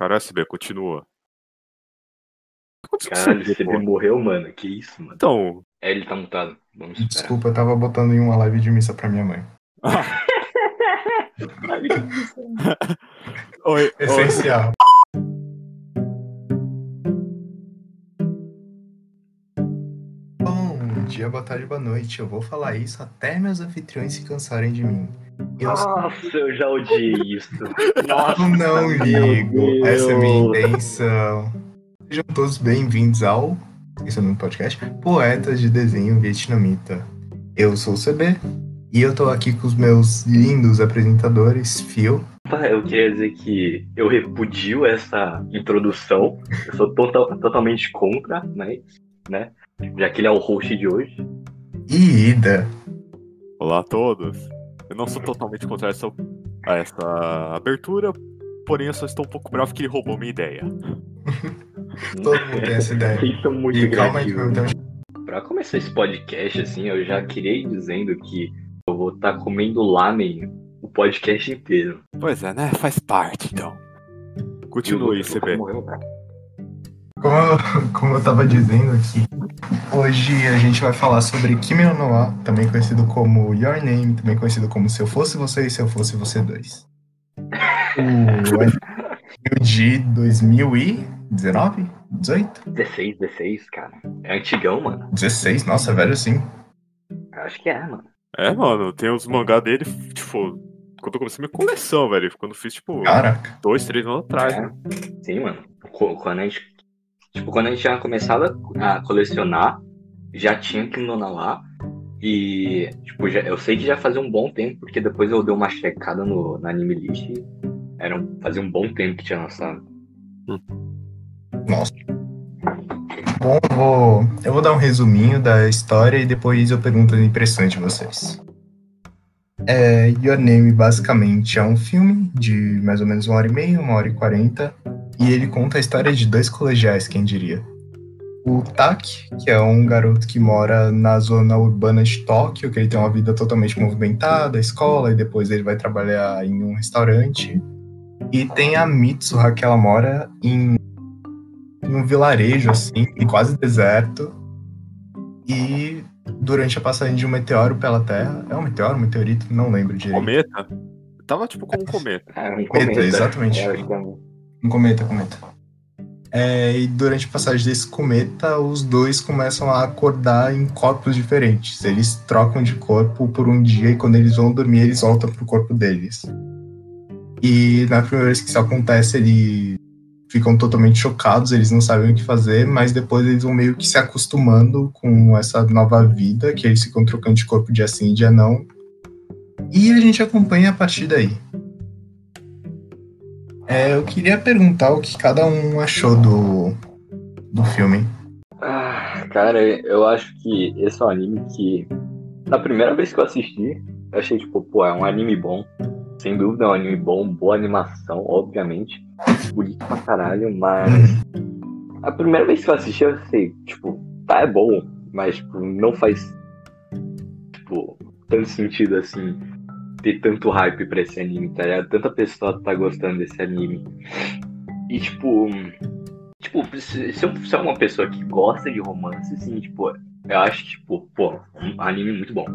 Cara, SB, continua. Caralho, esse CB morreu, mano. Que isso, mano. Então. É, ele tá mutado. Vamos esperar. Desculpa, eu tava botando em uma live de missa pra minha mãe. oi, Essencial. Dia, boa tarde, boa noite. Eu vou falar isso até meus anfitriões se cansarem de mim. Eu Nossa, eu já odiei isso. Nossa, não ligo. Essa é a minha intenção. Sejam todos bem-vindos ao esse é o nome do podcast, Poetas de Desenho Vietnamita. Eu sou o CB e eu tô aqui com os meus lindos apresentadores, Phil. Eu queria dizer que eu repudio essa introdução. Eu sou total- totalmente contra, mas, né? Já que ele é o host de hoje. E Ida. Olá a todos. Eu não sou totalmente contra essa, a essa abertura, porém eu só estou um pouco bravo que ele roubou minha ideia. Todo mundo tem essa ideia. Vocês são muito tenho Pra começar esse podcast, assim, eu já queria ir dizendo que eu vou estar comendo lamen o podcast inteiro. Pois é, né? Faz parte, então. Continue, CB. morreu, cara. Como, eu- como eu tava dizendo aqui, hoje a gente vai falar sobre Kimi no Noa, também conhecido como Your Name, também conhecido como Se Eu Fosse Você e Se Eu Fosse Você 2. O de 2019? 18? 16, 16, cara. É antigão, mano. 16? Nossa, velho sim. Acho que é, mano. É, mano, tem os mangá dele, tipo, quando eu comecei minha coleção, velho. Quando eu fiz, tipo, Caraca. dois, três anos atrás. É. né? Sim, mano. Quando a gente. Tipo, quando a gente tinha começado a colecionar, já tinha Kimono lá. E, tipo, já, eu sei que já fazia um bom tempo, porque depois eu dei uma checada no, na Anime List. Era um, fazia um bom tempo que tinha lançado. Nossa. Bom, eu vou, eu vou dar um resuminho da história e depois eu pergunto as impressões de vocês. É, Your Name basicamente é um filme de mais ou menos uma hora e meia, uma hora e quarenta, e ele conta a história de dois colegiais, quem diria. O Tak, que é um garoto que mora na zona urbana de Tóquio, que ele tem uma vida totalmente movimentada, escola, e depois ele vai trabalhar em um restaurante. E tem a Mitsuha, que ela mora em num vilarejo, assim, em quase deserto. E durante a passagem de um meteoro pela Terra. É um meteoro, um meteorito? Não lembro direito. Cometa? Tava, tipo, como um cometa. É, um Cometa, cometa. exatamente. É, é um- cometa, cometa. É, e durante a passagem desse cometa, os dois começam a acordar em corpos diferentes. Eles trocam de corpo por um dia e quando eles vão dormir, eles voltam pro corpo deles. E na primeira vez que isso acontece, eles ficam totalmente chocados, eles não sabem o que fazer, mas depois eles vão meio que se acostumando com essa nova vida, que eles ficam trocando de corpo dia sim, dia não. E a gente acompanha a partir daí. É, eu queria perguntar o que cada um achou do, do filme. Ah, cara, eu acho que esse é um anime que, na primeira vez que eu assisti, eu achei, tipo, pô, é um anime bom. Sem dúvida é um anime bom, boa animação, obviamente. Bonito pra caralho, mas. A primeira vez que eu assisti, eu sei, tipo, tá, é bom, mas, tipo, não faz, tipo, tanto sentido assim, ter tanto hype pra esse anime, tá ligado? Tanta pessoa tá gostando desse anime. E, tipo, Tipo, se, eu é uma pessoa que gosta de romance, assim, tipo, eu acho que, tipo, pô, um anime muito bom.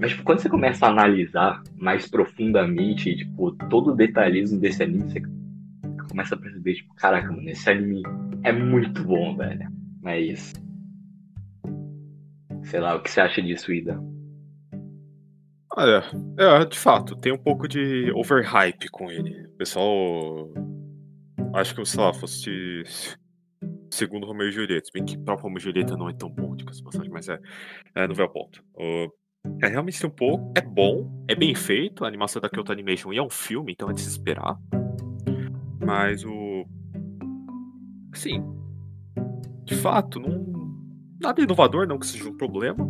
Mas, tipo, quando você começa a analisar mais profundamente, tipo, todo o detalhismo desse anime, você começa a perceber, tipo, caraca, mano, esse anime é muito bom, velho. Mas. Sei lá, o que você acha disso, Ida? Olha, é, de fato, tem um pouco de overhype com ele. O pessoal. Acho que, sei lá, fosse segundo Romeo e Julieta. Bem que o próprio Romeo e Julieta não é tão bom de passagem, mas é, é não vai ao ponto. O- é realmente um pouco. É bom, é bem feito. A animação da Kyoto Animation e é um filme, então é de se esperar. Mas o. Assim. De fato, não. Nada inovador, não que seja um problema.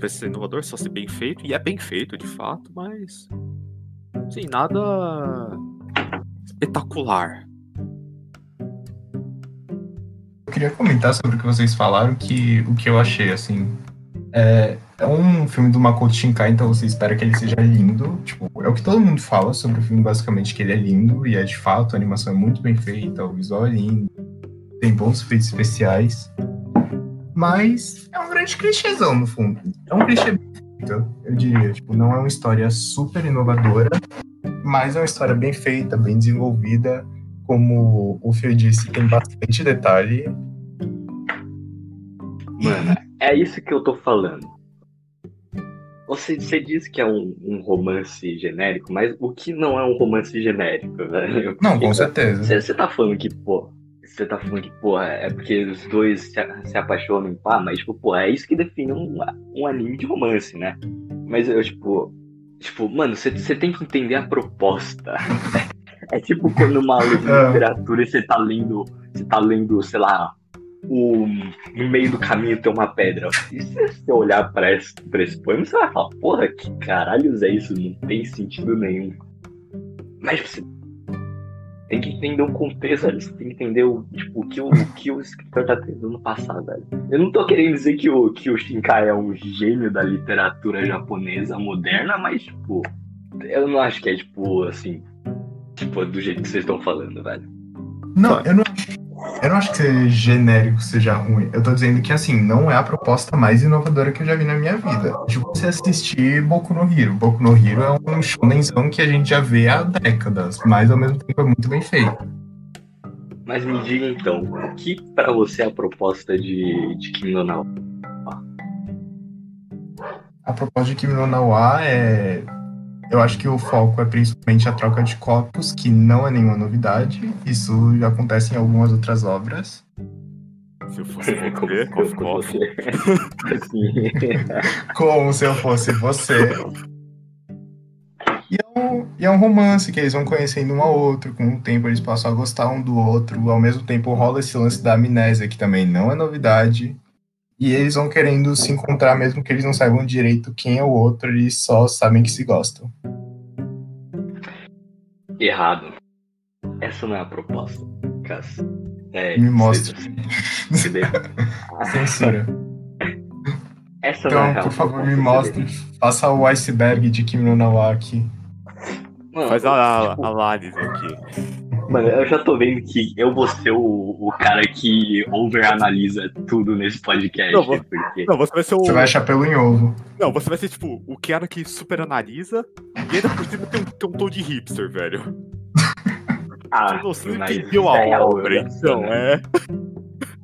Precisa ser inovador, só ser bem feito. E é bem feito, de fato, mas. Sim, nada. espetacular. Eu queria comentar sobre o que vocês falaram, que o que eu achei, assim. é, é um filme do Makoto Shinkai, então você espera que ele seja lindo. Tipo, é o que todo mundo fala sobre o filme, basicamente, que ele é lindo, e é de fato, a animação é muito bem feita, o visual é lindo, tem bons efeitos especiais. Mas é um grande clichêzão, no fundo. É um clichê bem feito, eu diria. Tipo, não é uma história super inovadora, mas é uma história bem feita, bem desenvolvida. Como o Fio disse, tem bastante detalhe. Mano, é isso que eu tô falando. Você, você diz que é um, um, romance genérico, mas o que não é um romance genérico, velho? Não, com certeza. Você, você tá falando que, pô, você tá falando que, pô, é porque os dois se, se apaixonam, pá, mas, tipo, pô, é isso que define um, um anime de romance, né? Mas eu, tipo, tipo, mano, você, você tem que entender a proposta. É tipo quando uma aula de é. literatura você tá lendo, você tá lendo, sei lá, o, no meio do caminho tem uma pedra. E se você olhar pra esse, pra esse poema, você vai falar, porra, que caralhos é isso? Não tem sentido nenhum. Mas você tem que entender o contexto, velho. Você tem que entender o, tipo, o, que, o, o que o escritor tá tentando passar, velho. Eu não tô querendo dizer que o, que o Shinkai é um gênio da literatura japonesa moderna, mas, tipo, eu não acho que é, tipo, assim, tipo, do jeito que vocês estão falando, velho. Não, eu não, eu não acho que ser genérico seja ruim. Eu tô dizendo que, assim, não é a proposta mais inovadora que eu já vi na minha vida. De você assistir Boku no Hero. Boku no Hero é um shonenzão que a gente já vê há décadas, mas ao mesmo tempo é muito bem feito. Mas me diga então, o que para você é a proposta de, de Kim no Nawa? A proposta de Kim no Nawa é eu acho que o foco é principalmente a troca de copos, que não é nenhuma novidade. Isso já acontece em algumas outras obras. Se eu fosse você, coffee, coffee. Como se eu fosse você. E é, um, e é um romance que eles vão conhecendo um ao outro, com o tempo eles passam a gostar um do outro, ao mesmo tempo rola esse lance da amnésia, que também não é novidade. E eles vão querendo se encontrar, mesmo que eles não saibam direito quem é o outro, eles só sabem que se gostam. Errado. Essa não é a proposta, Cass. É, Me mostra. Censura. Essa então, não é por favor, me mostre. Faça o iceberg de Kim no Nawa aqui. Mano, Faz a, tipo... a análise aqui. Mano, eu já tô vendo que eu vou ser o, o cara que overanalisa tudo nesse podcast. Não, porque... não, você vai ser o. Você vai achar pelo em ovo. Não, você vai ser tipo o cara que super analisa e ainda por cima tem um, tem um tom de hipster, velho. Ah, você entendeu a é obra, então, né? é.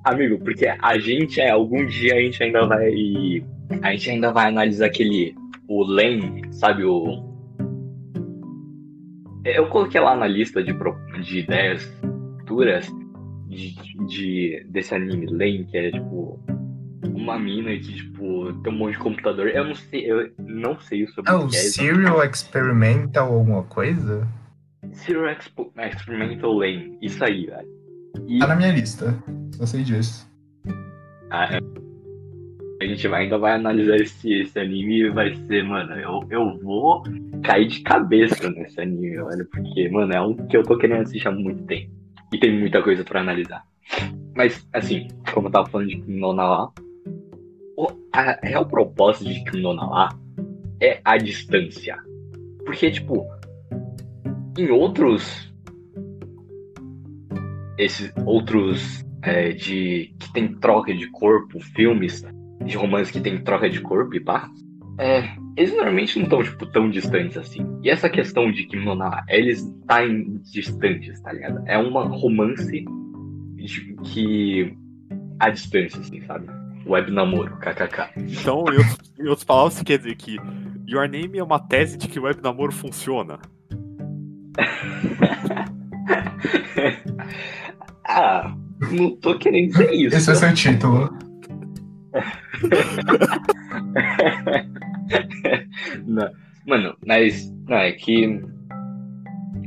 Amigo, porque a gente é, algum dia a gente ainda vai. A gente ainda vai analisar aquele. O Len, sabe, o eu coloquei lá na lista de, de ideias futuras de, de, desse anime Lane, que é tipo uma mina que tipo tem um monte de computador. Eu não sei, eu não sei sobre é o que é. Serial Experimental alguma coisa? Serial Expo Experimental Lane, isso aí, velho. E... Tá na minha lista, só sei disso. Ah, é a gente vai, ainda vai analisar esse, esse anime e vai ser, mano, eu, eu vou cair de cabeça nesse anime, mano, porque, mano, é um que eu tô querendo assistir há muito tempo. E tem muita coisa pra analisar. Mas, assim, como eu tava falando de Kim no Nawa, a real propósito de Kim no Nawa é a distância. Porque, tipo, em outros. Esses outros é, de que tem troca de corpo, filmes, de romance que tem troca de corpo e pá, é, eles normalmente não estão, tipo, tão distantes assim. E essa questão de que Mona, eles tá em distantes, tá ligado? É uma romance de, que a distância, assim, sabe? Web namoro, kkk. Então, em, outras palavras, quer dizer que Your Name é uma tese de que web namoro funciona? ah, não tô querendo dizer isso. Esse é seu título. não. Mano, mas não, é que.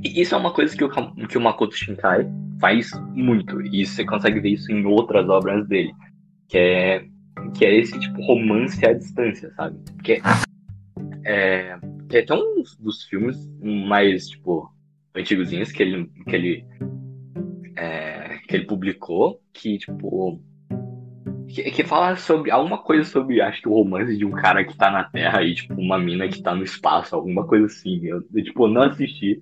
Isso é uma coisa que o, que o Makoto Shinkai faz muito. E você consegue ver isso em outras obras dele. Que é, que é esse tipo romance à distância, sabe? Que é, que é até um dos filmes mais, tipo, antigozinhos que ele, que ele, é, que ele publicou, que, tipo, Que, que fala sobre alguma coisa sobre, acho que o romance de um cara que tá na Terra e, tipo, uma mina que tá no espaço, alguma coisa assim. Eu, eu tipo, não assisti.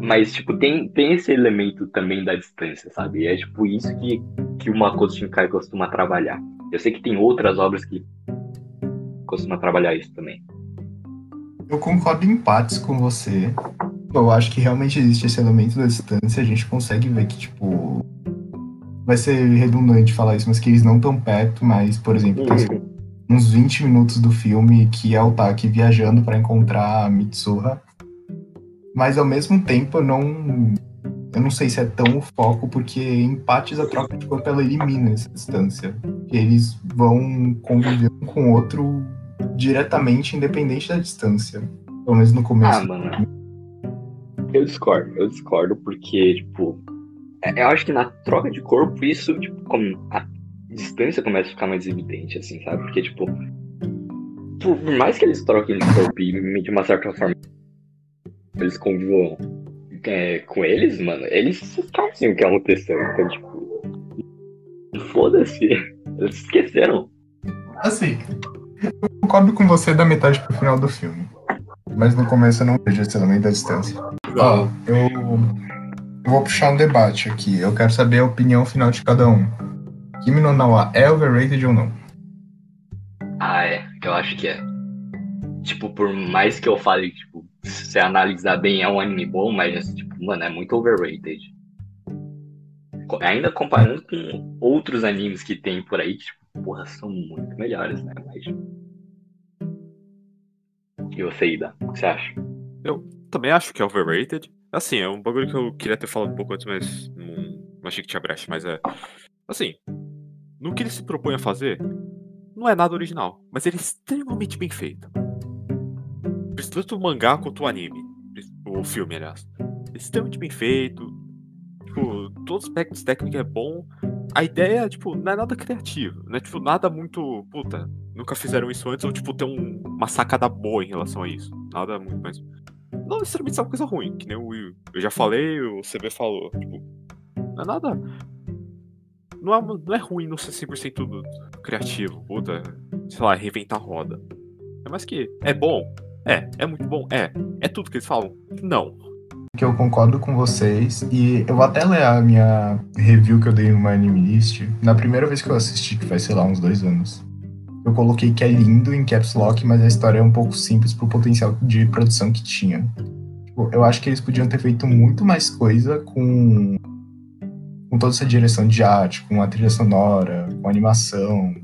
Mas, tipo, tem, tem esse elemento também da distância, sabe? E é, tipo, isso que, que o Makoto costuma trabalhar. Eu sei que tem outras obras que costumam trabalhar isso também. Eu concordo em partes com você. Eu acho que realmente existe esse elemento da distância. A gente consegue ver que, tipo. Vai ser redundante falar isso, mas que eles não estão perto, mas, por exemplo, tem Uhum. uns 20 minutos do filme que é o Taki viajando para encontrar a Mitsuha. Mas ao mesmo tempo eu não. Eu não sei se é tão o foco, porque em partes a troca de corpo ela elimina essa distância. Eles vão conviver um com o outro diretamente, independente da distância. Pelo menos no começo. Ah, mano. Eu discordo, eu discordo, porque, tipo, é- eu acho que na troca de corpo, isso, tipo, como a distância começa a ficar mais evidente, assim, sabe? Porque, tipo, por mais que eles troquem de corpo e de uma certa forma eles convivam é, com eles, mano, eles esquecem o que aconteceu. Então, tipo, foda-se. Eles esqueceram. Assim, eu concordo com você da metade pro final do filme. Mas no começo eu não vejo esse elemento da distância. Ó, eu, eu vou puxar um debate aqui. Eu quero saber a opinião final de cada um. Kimi no Nawa é overrated ou não? Ah, é. Eu acho que é. Tipo, por mais que eu fale, tipo, se você analisar bem, é um anime bom, mas, tipo, mano, é muito overrated. Ainda comparando com outros animes que tem por aí, que, tipo, porra, são muito melhores, né? Mas. E você, Ida? O que você acha? Também acho que é overrated. Assim, é um bagulho que eu queria ter falado um pouco antes, mas não, não achei que tinha brecha. Mas é. Assim, no que ele se propõe a fazer, não é nada original, mas ele é extremamente bem feito. Tanto o mangá quanto o anime. O filme, aliás. Extremamente bem feito. Tipo, todos os aspectos técnicos é bom. A ideia, tipo, não é nada criativo. Não é, tipo, nada muito. Puta, nunca fizeram isso antes, ou, tipo, ter um- uma sacada boa em relação a isso. Nada muito mais. Não necessariamente é uma coisa ruim, que nem o. Eu já falei, o CB falou. Tipo, não é nada. Não é, não é ruim não ser 100% do- criativo, puta, sei lá, reinventar a roda. É mais que. É bom? É. É muito bom? É. É tudo que eles falam? Não. Que eu concordo com vocês. E eu vou até ler a minha review que eu dei no My Anime List. Na primeira vez que eu assisti, que faz, sei lá, uns dois anos. Eu coloquei que é lindo em caps lock, mas a história é um pouco simples pro potencial de produção que tinha. Tipo, eu acho que eles podiam ter feito muito mais coisa com, com toda essa direção de arte, com a trilha sonora, com a animação,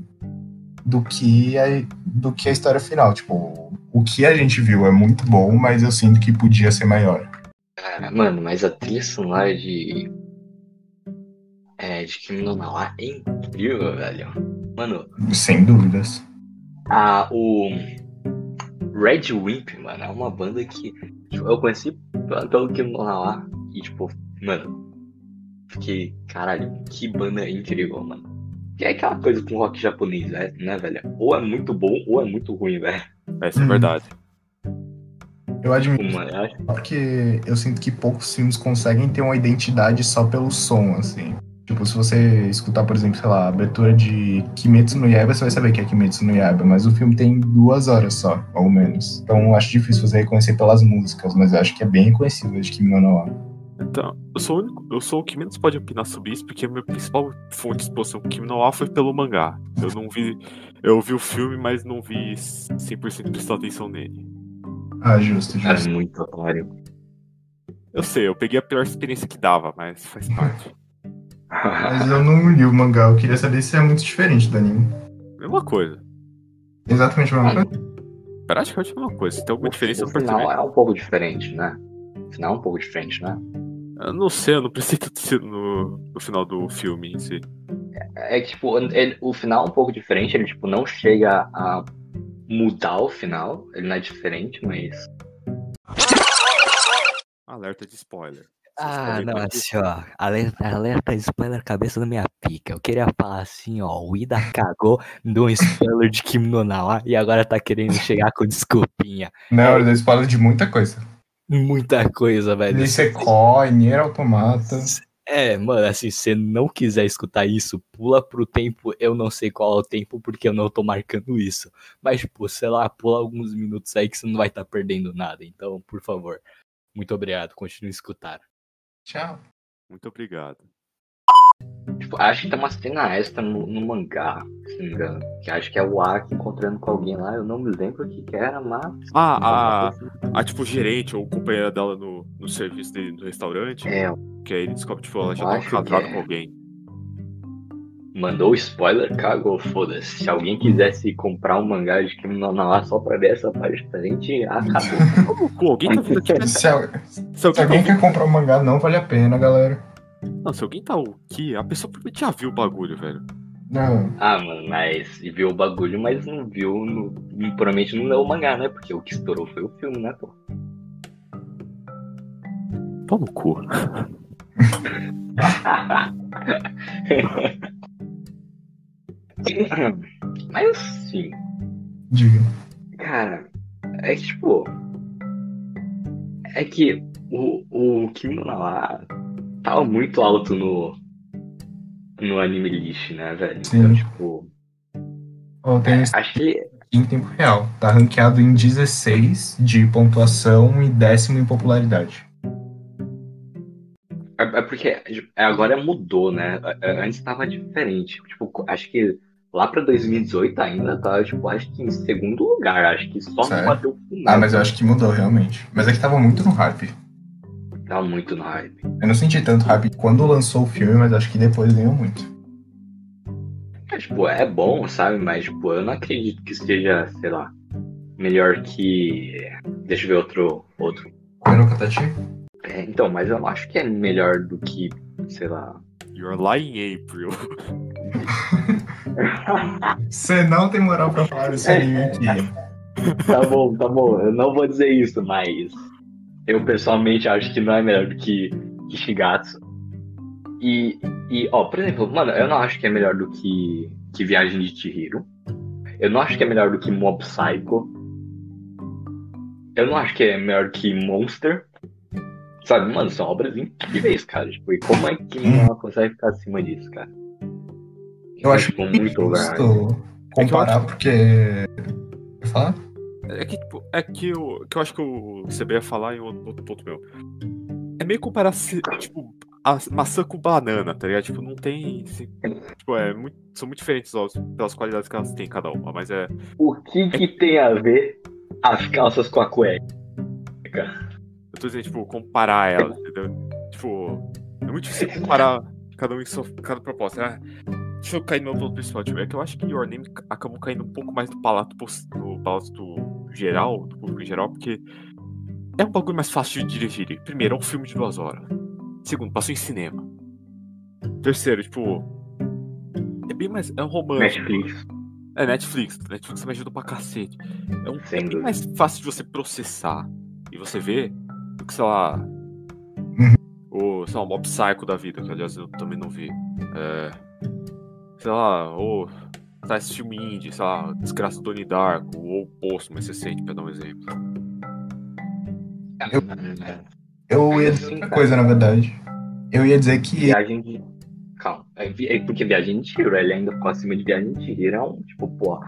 do que a, do que a história final. Tipo, o que a gente viu é muito bom, mas eu sinto que podia ser maior. Cara, mano, mas a trilha sonora de. É, de Kimi Nawa é incrível, velho. Mano, Sem dúvidas. a, o Red Wimp, mano, é uma banda que tipo, eu conheci pelo, no Nawa e, tipo, mano, fiquei, caralho, que banda incrível, mano. Que é aquela coisa com rock japonês, né, né, velho? Ou é muito bom ou é muito ruim, velho. Essa é a Hum. verdade. Eu eu acho- porque eu sinto que poucos filmes conseguem ter uma identidade só pelo som, assim. Tipo, se você escutar, por exemplo, sei lá, a abertura de Kimetsu no Yaiba, você vai saber que é Kimetsu no Yaiba, mas o filme tem duas horas só, ao menos. Então eu acho difícil você reconhecer pelas músicas, mas eu acho que é bem reconhecível de Kimi no wa. Então, eu sou o único, eu sou o que menos pode opinar sobre isso, porque a minha principal fonte de exposição com Kimi no Wa foi pelo mangá. Eu não vi. Eu vi o filme, mas não vi 100% prestar atenção nele. Ah, justo, justo. é muito otário. Eu sei, eu peguei a pior experiência que dava, mas faz parte. Mas eu não li o mangá, eu queria saber se é muito diferente do anime. Mesma coisa. Exatamente a mesma coisa. Praticamente a mesma coisa. Se tem alguma diferença, eu o não final é um pouco diferente, né? O final é um pouco diferente, né? Eu não sei, eu não prestei no, no final do filme em si. É que, tipo, ele- o final é um pouco diferente, ele, tipo, não chega a mudar o final, ele não é diferente, mas... Alerta de spoiler. Ah, não, de- assim, ó. Alerta, alerta de spoiler cabeça da minha pica. Eu queria falar assim, ó. O Ida cagou, deu um spoiler de Kim no e agora tá querendo chegar com desculpinha. Na hora da spoiler de muita coisa. Muita coisa, velho. Nisekoi, Nier Automata. É, mano, assim, se você não quiser escutar isso, pula pro tempo, eu não sei qual é o tempo, porque eu não tô marcando isso. Mas, tipo, sei lá, pula alguns minutos aí que você não vai estar tá perdendo nada. Então, por favor, muito obrigado, continue a escutar. Tchau. Muito obrigado. Tipo, acho que tem uma cena extra no, no mangá, se não me engano. Que acho que é o Aki encontrando com alguém lá. Eu não me lembro o que, que era, mas. Ah, a, a tipo gerente ou companheira dela no, no serviço dele no restaurante. É, Que aí ele descobre, tipo, ela já tá casada que é. com alguém. Mandou spoiler, cagou, foda-se. Se alguém quisesse comprar um mangá de Kimi no Na wa só pra ver essa parte da gente, acabou. Como cu? Alguém tá vendo? Se, Se alguém, alguém tá, quer comprar um mangá, não vale a pena, galera. não, se alguém tá aqui, a pessoa provavelmente já viu o bagulho, velho. Não. ah, mano, mas viu o bagulho, mas não viu, no, provavelmente não leu o mangá, né? Porque o que estourou foi o filme, né, pô? Pau no cu. mas assim, Diga. Cara, é que tipo. É que o, o Kimi no Na wa tava muito alto no. No anime list, né, velho? Sim. Então, tipo. Ó, tem isso Acho que. em tempo real. Tá ranqueado em 16 de pontuação e décimo em popularidade. É, é porque agora mudou, né? É, Antes tava diferente. Tipo, acho que lá pra 2018 ainda tava, tipo, acho que em segundo lugar. Acho que só Sério? não bateu o final. Ah, mas eu acho que mudou realmente. Mas é que tava muito no hype. Tava muito no hype. Eu não senti tanto hype quando lançou o filme, mas acho que depois ganhou muito. É, tipo, é bom, sabe? Mas, tipo, eu não acredito que seja, sei lá, melhor que. Deixa eu ver outro. outro. Kono Katachi? É, então, mas eu não acho que é melhor do que, sei lá. You're lying, April. Você não tem moral pra falar desse anime aqui. tá bom, tá bom, eu não vou dizer isso, mas eu pessoalmente acho que não é melhor do que, que Shigatsu. E, e, ó, por exemplo, mano, eu não acho que é melhor do que, que Viagem de Chihiro. Eu não acho que é melhor do que Mob Psycho. Eu não acho que é melhor que Monster. Sabe, mano, são obras incríveis, cara. Tipo, e como é que ela consegue ficar acima disso, cara? Eu acho tipo, muito justo comparar, porque. Quer falar? É que, tipo, é que eu, que eu acho que o CB ia falar em outro, outro ponto meu. É meio comparar, se- tipo, a maçã com banana, tá ligado? Tipo, não tem. se- Tipo, é muito, são muito diferentes ó, pelas qualidades que elas têm cada uma, mas é. O que que tem a ver as calças com a cueca? Eu tô dizendo, tipo, comparar elas, entendeu? Tipo, é muito difícil comparar cada um em sua, cada proposta. Ah, deixa eu cair no principal, tipo, é que eu acho que Your Name ca- acabou caindo um pouco mais do palato, do palato do geral, do público em geral, porque é um bagulho mais fácil de dirigir. Primeiro, é um filme de duas horas. Segundo, passou em cinema. Terceiro, tipo, é bem mais. É um romance. Netflix. É Netflix. Netflix me ajuda pra cacete. É, um, é bem mais fácil de você processar e você ver do que, sei lá. O, sei lá, o Mob Psycho da vida, que aliás eu também não vi. É, sei lá, ou. Tá, esse filme indie, sei lá, Desgraça do Donnie Darko, ou o Poço mais recente, pra dar um exemplo. Eu- Eu ia dizer outra coisa, na verdade. Eu ia dizer que Viagem de. Calma. É, é porque Viagem de Chihiro, ele ainda ficou acima de Viagem de Chihiro. É um, tipo, pô.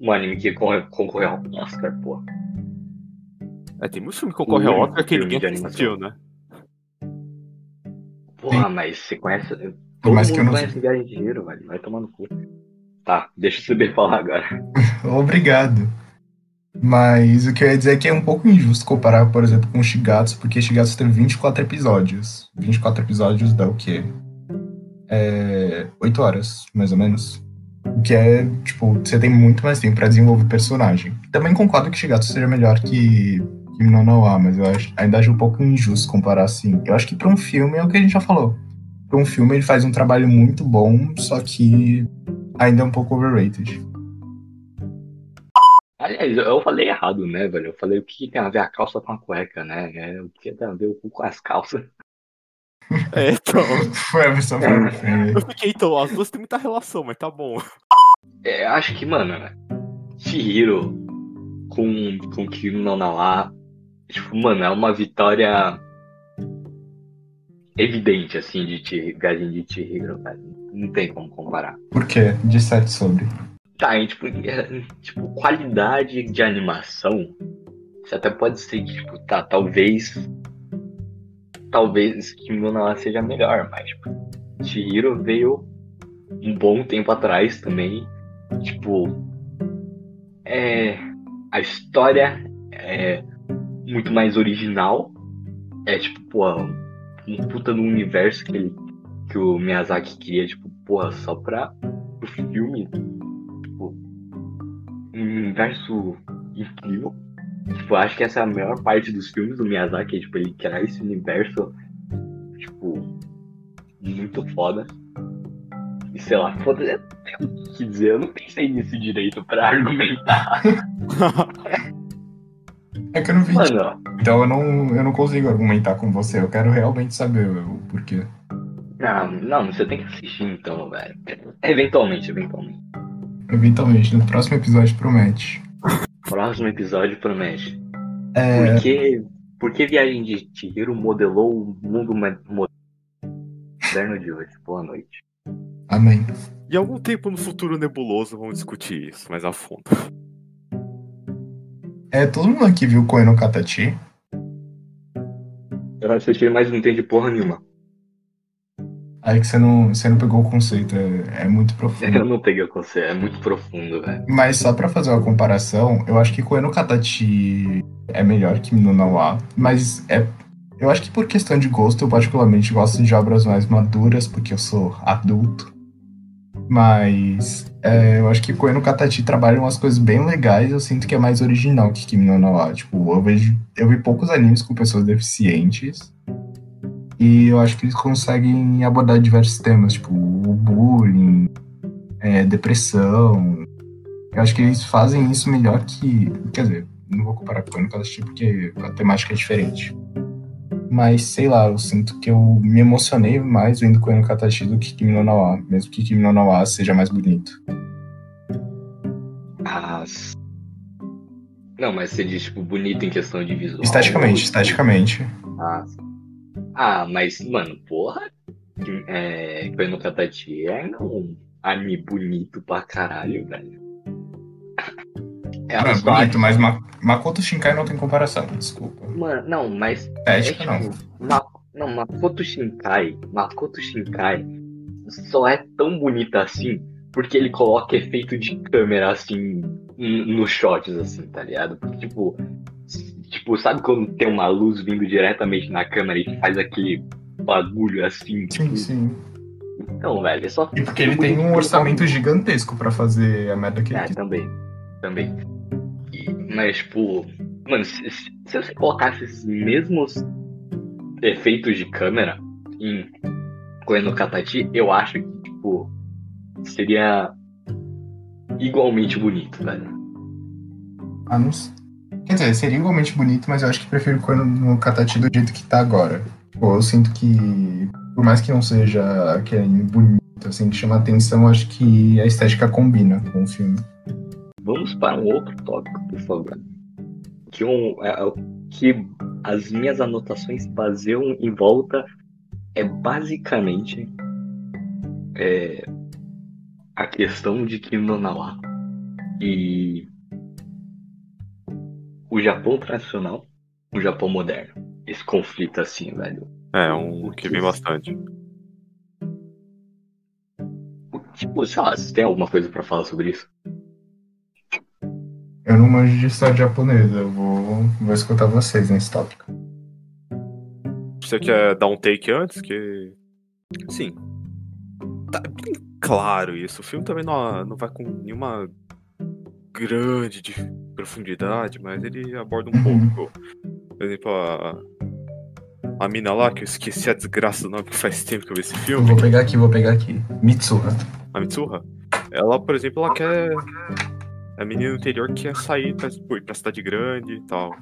Um anime que concorre- concorreu ao Oscar, pô. É, tem muito filme que concorre ao Oscar que ninguém de assistiu, né? Porra, mas você conhece. Todo mais mundo que eu não conhece Viagem de Chihiro, velho. Vai tomar no cu. Tá, deixa eu saber falar agora. Obrigado. Mas o que eu ia dizer é que é um pouco injusto comparar, por exemplo, com o Shigatsu, porque Shigatsu teve 24 episódios. 24 episódios dá o quê? É, 8 horas, mais ou menos. O que é, tipo, você tem muito mais tempo pra desenvolver personagem. Também concordo que Shigatsu seja melhor que Kimi no Na wa, mas eu acho, ainda acho um pouco injusto comparar assim. Eu acho que pra um filme é o que a gente já falou. Pra um filme ele faz um trabalho muito bom, só que ainda é um pouco overrated. Aliás, eu falei errado, né, velho? Eu falei o que tem a ver a calça com a cueca, né? É, o que tem a ver o cu com as calças. É, então. Foi a versão pra Eu fiquei, então, as duas têm muita relação, mas tá bom. É, acho que, mano, Chihiro com, com Kimi no tipo, mano, é uma vitória evidente, assim, de Chihiro, Gajin de Chihiro, velho. Não tem como comparar. Por quê? Disserte sobre. Tá, e, tipo, é, tipo, qualidade de animação, você até pode ser que, tipo, tá, talvez. Talvez Kimi no Nawa seja melhor, mas, tipo, Chihiro veio um bom tempo atrás também. Tipo, é. A história é muito mais original. É tipo, pô, um puta no universo que, ele, que o Miyazaki queria, tipo, porra, só pra o filme. Tipo, um universo incrível. Tipo, acho que essa é a melhor parte dos filmes do Miyazaki, tipo, ele criar esse universo, tipo, muito foda. E sei lá, foda o que dizer, eu não pensei nisso direito pra argumentar. É que eu não vi. Mano, Então eu não, eu não consigo argumentar com você. Eu quero realmente saber o porquê. não, não, você tem que assistir então, velho. Eventualmente, eventualmente. Eventualmente, no próximo episódio promete. Próximo episódio promete. É, Por que, por que Viagem de Chihiro modelou o mundo moderno de hoje? Boa noite. amém. Em algum tempo no futuro nebuloso vamos discutir isso mais a fundo. É, todo mundo aqui viu Koe no Katachi? Eu assisti, mas não entendi porra nenhuma. Aí que você não, você não pegou o conceito, é, é muito Eu profundo. não peguei o conceito, é muito profundo, velho. Mas só pra fazer uma comparação, eu acho que Koe no Katachi é melhor que Mino no Wa, mas é eu acho que por questão de gosto, eu particularmente gosto de obras mais maduras, porque eu sou adulto. Mas é, eu acho que Koe no Katachi trabalha umas coisas bem legais, eu sinto que é mais original que Kimi no Na wa. Tipo, eu vejo eu vi poucos animes com pessoas deficientes. E eu acho que eles conseguem abordar diversos temas, tipo o bullying, é, depressão. Eu acho que eles fazem isso melhor que. Quer dizer, não vou comparar com o Kadashi porque a temática é diferente. Mas sei lá, eu sinto que eu me emocionei mais vendo Koen Katachi do que Kimi no Na wa, mesmo que Kimi no Na wa seja mais bonito. Ah, Não, mas você diz, tipo, bonito em questão de visual. Esteticamente, esteticamente. Ah, ah mas, mano, porra. É, Koe no Katachi é um anime bonito pra caralho, velho. É, Não, é acho- mas Ma- Makoto Shinkai não tem comparação, desculpa. Mano, não, mas é, não. tipo, Ma- não, Makoto Shinkai, Makoto Shinkai só é tão bonita assim porque ele coloca efeito de câmera assim nos shots assim, tá ligado? Porque, tipo, tipo, sabe quando tem uma luz vindo diretamente na câmera e faz aquele bagulho assim, Sim, tipo, sim. então, velho, é só E porque ele tem um orçamento gigantesco pra fazer a merda que ele É, também. Também. Mas, tipo, mano, se, se- você colocasse esses mesmos efeitos de câmera em Koe no Katachi, eu acho que, tipo, seria igualmente bonito, velho. Ah, não sei. Quer dizer, seria igualmente bonito, mas eu acho que prefiro quando no Katachi do jeito que tá agora. Pô, eu sinto que, por mais que não seja aquele anime bonito, assim, que chama atenção, acho que a estética combina com o filme. Vamos para um outro tópico, por favor. Que, um, é, é que as minhas anotações baseiam em volta é basicamente é, a questão de Kim no Nawa e o Japão tradicional, o Japão moderno. Esse conflito assim, velho. É, um que vem bastante. Tipo, sei lá, você tem alguma coisa pra falar sobre isso? Eu não manjo de história japonesa, eu vou, vou escutar vocês nesse tópico. Você quer dar um take antes? Que. Sim. Tá bem claro isso. O filme também não, não vai com nenhuma grande de profundidade, mas ele aborda um Uhum. pouco. Por exemplo, a. A mina lá, que eu esqueci a desgraça do nome, porque faz tempo que eu vi esse filme. vou pegar aqui, vou pegar aqui. Mitsuha. A Mitsuha. Ela, por exemplo, ela quer. É a menina do interior que quer sair pra, ir pra cidade grande e tal.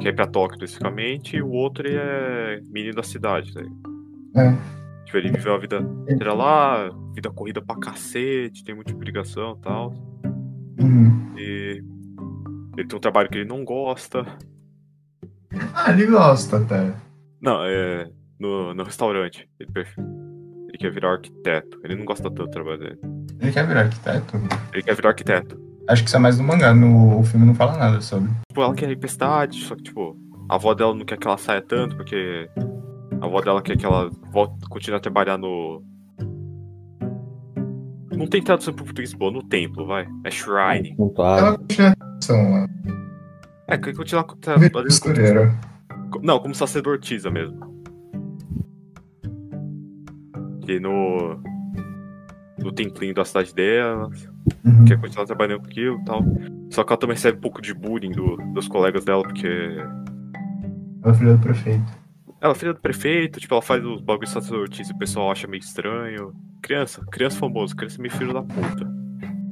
Quer ir pra Tóquio especificamente, e o outro é menino da cidade, né? É. Tipo, ele viveu a vida inteira lá, vida corrida pra cacete, tem muita obrigação e tal. Uhum. E ele tem um trabalho que ele não gosta. Ah, ele gosta até. Não, é. no, no restaurante. Ele, ele quer virar arquiteto. Ele não gosta tanto do trabalho dele. Ele quer virar arquiteto? Ele quer virar arquiteto. Acho que isso é mais no mangá, no o filme não fala nada sobre. Tipo, ela quer tempestade, só que, tipo, a avó dela não quer que ela saia tanto, porque a avó dela quer que ela volte, continue a trabalhar no. Não tem tradução pro português boa, no templo, vai. É shrine. A. Ela continua a atenção, É, quer continuar com- trabalhando costureira. Não, como sacerdotisa mesmo. E no. No templinho da cidade dela, Uhum. quer continuar trabalhando com aquilo e tal. Só que ela também recebe um pouco de bullying do- dos colegas dela, porque Ela é filha do prefeito. Ela é filha do prefeito, tipo, ela faz os bagulhos de sacerdotisa e o pessoal acha meio estranho. Criança, criança famosa, criança meio filho da puta.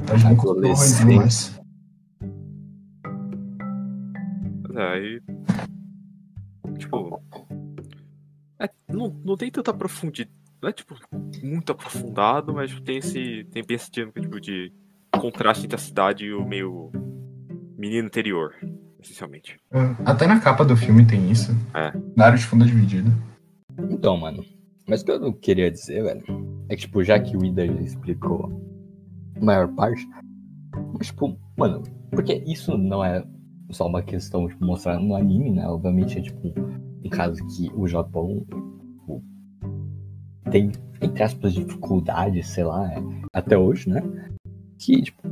Mas é, aí. Tipo. É, não, não tem tanta profundidade. Não é tipo muito aprofundado, mas tipo, tem esse. Tem dinâmica tipo, de contraste entre a cidade e o meio. menino interior, essencialmente. Até na capa do filme tem isso. É. Na área de fundo dividida. Então, mano. Mas o que eu queria dizer, velho, é que, tipo, já que o Ida explicou a maior parte, mas, tipo, mano, porque isso não é só uma questão, tipo, mostrar no anime, né? Obviamente é, tipo, um caso que o Japão tipo, tem, entre aspas, dificuldade, sei lá, é, até hoje, né? Que, tipo,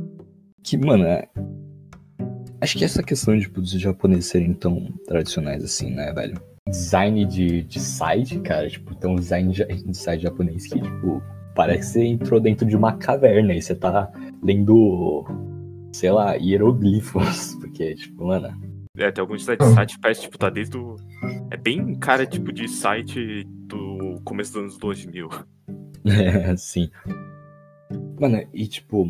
que, mano, é, acho que essa questão, tipo, dos japoneses serem tão tradicionais assim, né, velho? design de, de site, cara, tipo, tem um design de site japonês que, tipo, parece que você entrou dentro de uma caverna e você tá lendo, sei lá, hieroglifos, porque, tipo, mano, É, tem alguns sites site que parece, tipo, tá desde o. É bem cara, tipo, de site do começo dos anos 2000. é, assim. Mano, e, tipo,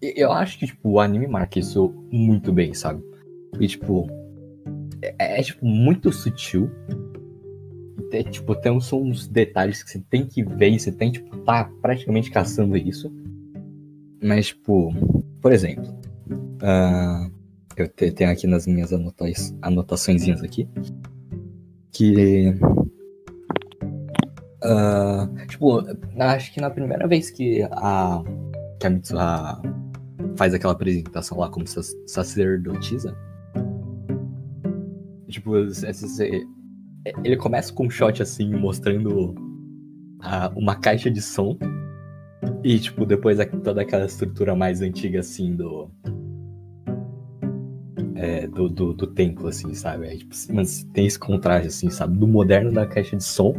eu acho que, tipo, o anime marca isso muito bem, sabe? E, tipo, é, é, tipo, muito sutil. É, tipo, tem uns, uns detalhes que você tem que ver você tem, tipo, tá praticamente caçando isso. Mas, tipo, por exemplo, ah, eu te- tenho aqui nas minhas anotações, aqui, que, ah, tipo, acho que na primeira vez que a, que a Mitsuha faz aquela apresentação lá como sac- sacerdotisa, tipo, esse- ele começa com um shot assim, mostrando uma caixa de som. E, tipo, depois toda aquela estrutura mais antiga, assim, do. é, do, do, do templo, assim, sabe? Aí, tipo, mas tem esse contraste, assim, sabe? Do moderno da caixa de som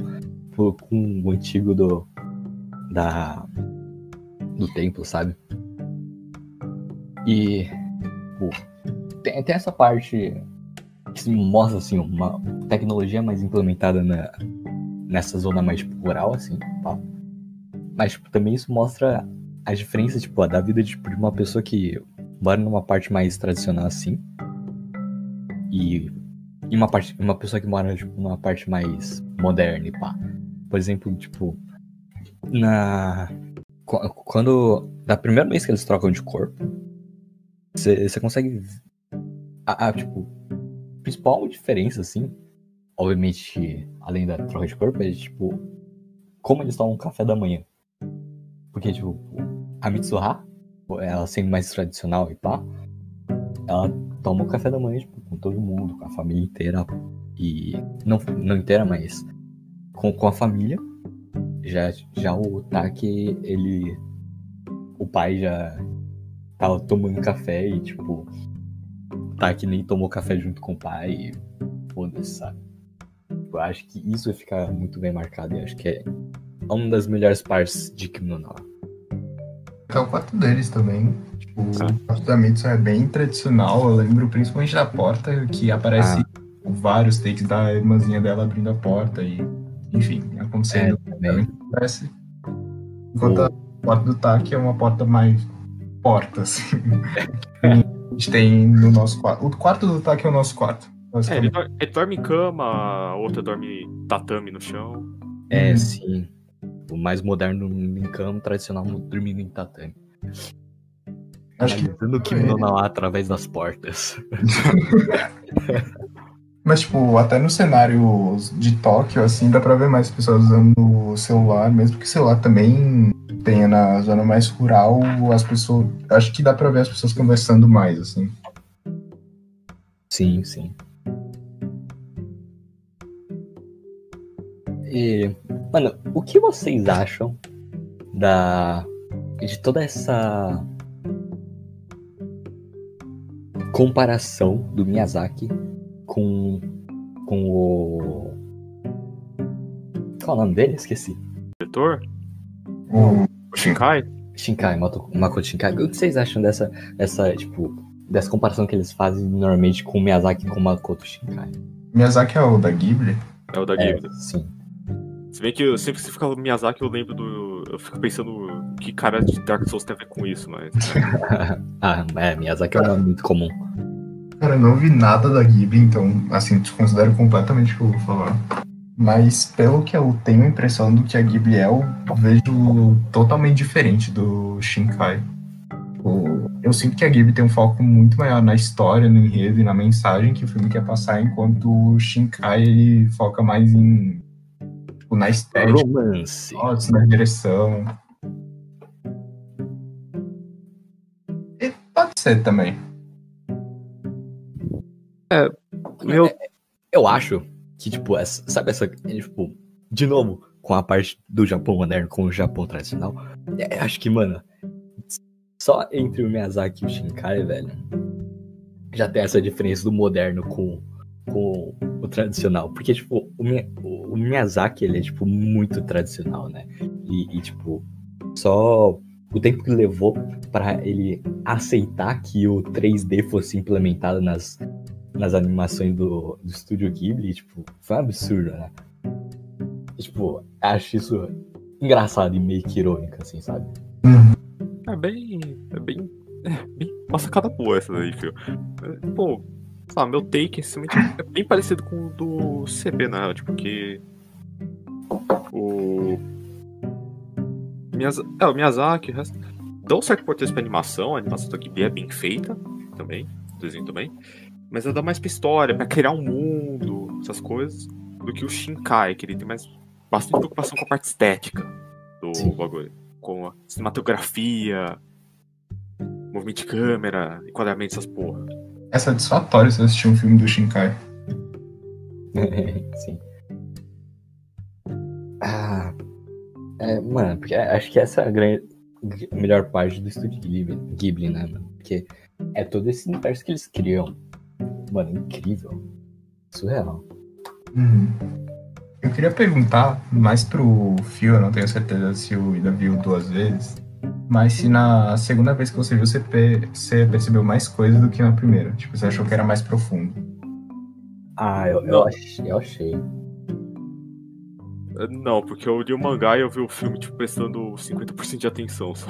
com o antigo do. da. do templo, sabe? E. Pô, tem, tem essa parte que mostra, assim, uma tecnologia mais implementada na, nessa zona mais rural, assim, pá. Mas tipo, também isso mostra as diferenças, tipo, da vida tipo, de uma pessoa que mora numa parte mais tradicional, assim, e, e uma, parte, uma pessoa que mora, tipo, numa parte mais moderna pá. Por exemplo, tipo, na... qu- Quando... Da primeira vez que eles trocam de corpo, você você consegue... A, a, tipo, principal diferença, assim, obviamente, além da troca de corpo, é, tipo, como eles tomam café da manhã. Porque, tipo, a Mitsuha, ela sendo mais tradicional e pá, ela toma o café da manhã, tipo, com todo mundo, com a família inteira. E, não, não inteira, mas com, com a família. Já, já o Taki, ele, o pai já tava tomando café e, tipo, o Taki nem tomou café junto com o pai e foda-se, sabe? Eu acho que isso vai ficar muito bem marcado e acho que é uma das melhores partes de Kim no Na. É o quarto deles também. Tipo, Ah. o quarto da Mitsu é bem tradicional. Eu lembro principalmente da porta, que aparece vários takes da irmãzinha dela abrindo a porta e, enfim, acontecendo. também. Parece. Enquanto a porta do TAC é uma porta mais porta, assim. a gente tem no nosso quarto. O quarto do TAC é o nosso quarto. É, ele, basicamente. dor- ele dorme em cama, a outra dorme em tatame no chão. É, Hum. sim. O mais moderno em cama, o tradicional dormindo em tatame. Acho que Analisando o Kim no Na através das portas. Mas, tipo, até no cenário de Tóquio, assim, dá pra ver mais pessoas usando o celular, mesmo que o celular também tenha na zona mais rural, as pessoas. Acho que dá pra ver as pessoas conversando mais, assim. Sim, sim. E, mano, o que vocês acham da de toda essa comparação do Miyazaki com com o qual é o nome dele? Esqueci. Diretor? O O Shinkai? Shinkai, Makoto Shinkai. O que vocês acham dessa dessa tipo dessa comparação que eles fazem normalmente com o Miyazaki e com o Makoto Shinkai? Miyazaki é o da Ghibli? É o da É, Ghibli. sim. Se bem que eu, sempre que você fala Miyazaki, eu lembro do. Eu fico pensando que cara de Dark Souls tem a ver com isso, mas. ah, é, Miyazaki é um nome muito comum. Cara, eu não vi nada da Ghibli, então, assim, desconsidero completamente o que eu vou falar. Mas, pelo que eu tenho a impressão do que a Ghibli é, eu vejo totalmente diferente do Shinkai. Tipo, Eu sinto que a Ghibli tem um foco muito maior na história, no enredo e na mensagem que o filme quer passar, enquanto o Shinkai ele foca mais em. Tipo, na estética, Romance. na direção. E pode ser também. Meu. Eu acho que, tipo, essa, sabe essa. Tipo, de novo, com a parte do Japão moderno com o Japão tradicional. é, acho que, mano, só entre o Miyazaki e o Shinkai, velho, já tem essa diferença do moderno com, com o tradicional. Porque, tipo, o, Mi- o- o Miyazaki, ele é, tipo, muito tradicional, né? E, e, tipo, só o tempo que levou pra ele aceitar que o 3D fosse implementado nas, nas animações do, do estúdio Ghibli, tipo, foi um absurdo, né? E, tipo, acho isso engraçado e meio que irônico, assim, sabe? É bem. É bem. É bem. Uma sacada boa essa daí, filho. É, Pô, sei meu take essencialmente, é bem parecido com o do CB, real, tipo, que. O. Miyazaki, é, o Miyazaki, o resto. Dá um certo importância pra animação, a animação da Ghibli é bem feita também, desenho também. Mas ela dá mais pra história, pra criar um mundo, essas coisas, do que o Shinkai, que ele tem mais bastante preocupação com a parte estética do Sim. bagulho. Com a cinematografia, movimento de câmera, enquadramento, essas porra. É satisfatório você assistir um filme do Shinkai. Sim. Ah, é, mano, porque acho que essa é a grande, melhor parte do estúdio Ghibli, Ghibli, né, mano? Porque é todo esse universo que eles criam. Mano, incrível. Surreal. Uhum. Eu queria perguntar mais pro Fio, eu não tenho certeza se o Ida viu duas vezes, mas se na segunda vez que você viu, você, pe- você percebeu mais coisas do que na primeira. Tipo, você achou que era mais profundo. Ah, eu, eu, achei, eu achei. Eh, Não, porque eu li o mangá e eu vi o filme, tipo, prestando 50% de atenção só.